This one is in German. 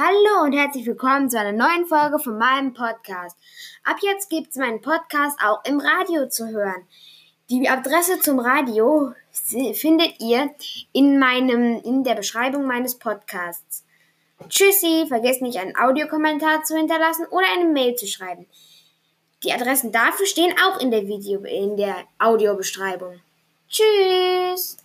Hallo und herzlich willkommen zu einer neuen Folge von meinem Podcast. Ab jetzt gibt es meinen Podcast auch im Radio zu hören. Die Adresse zum Radio findet ihr in meinem in der Beschreibung meines Podcasts. Tschüssi, vergesst nicht einen Audiokommentar zu hinterlassen oder eine Mail zu schreiben. Die Adressen dafür stehen auch in der Video in der Audiobeschreibung. Tschüss.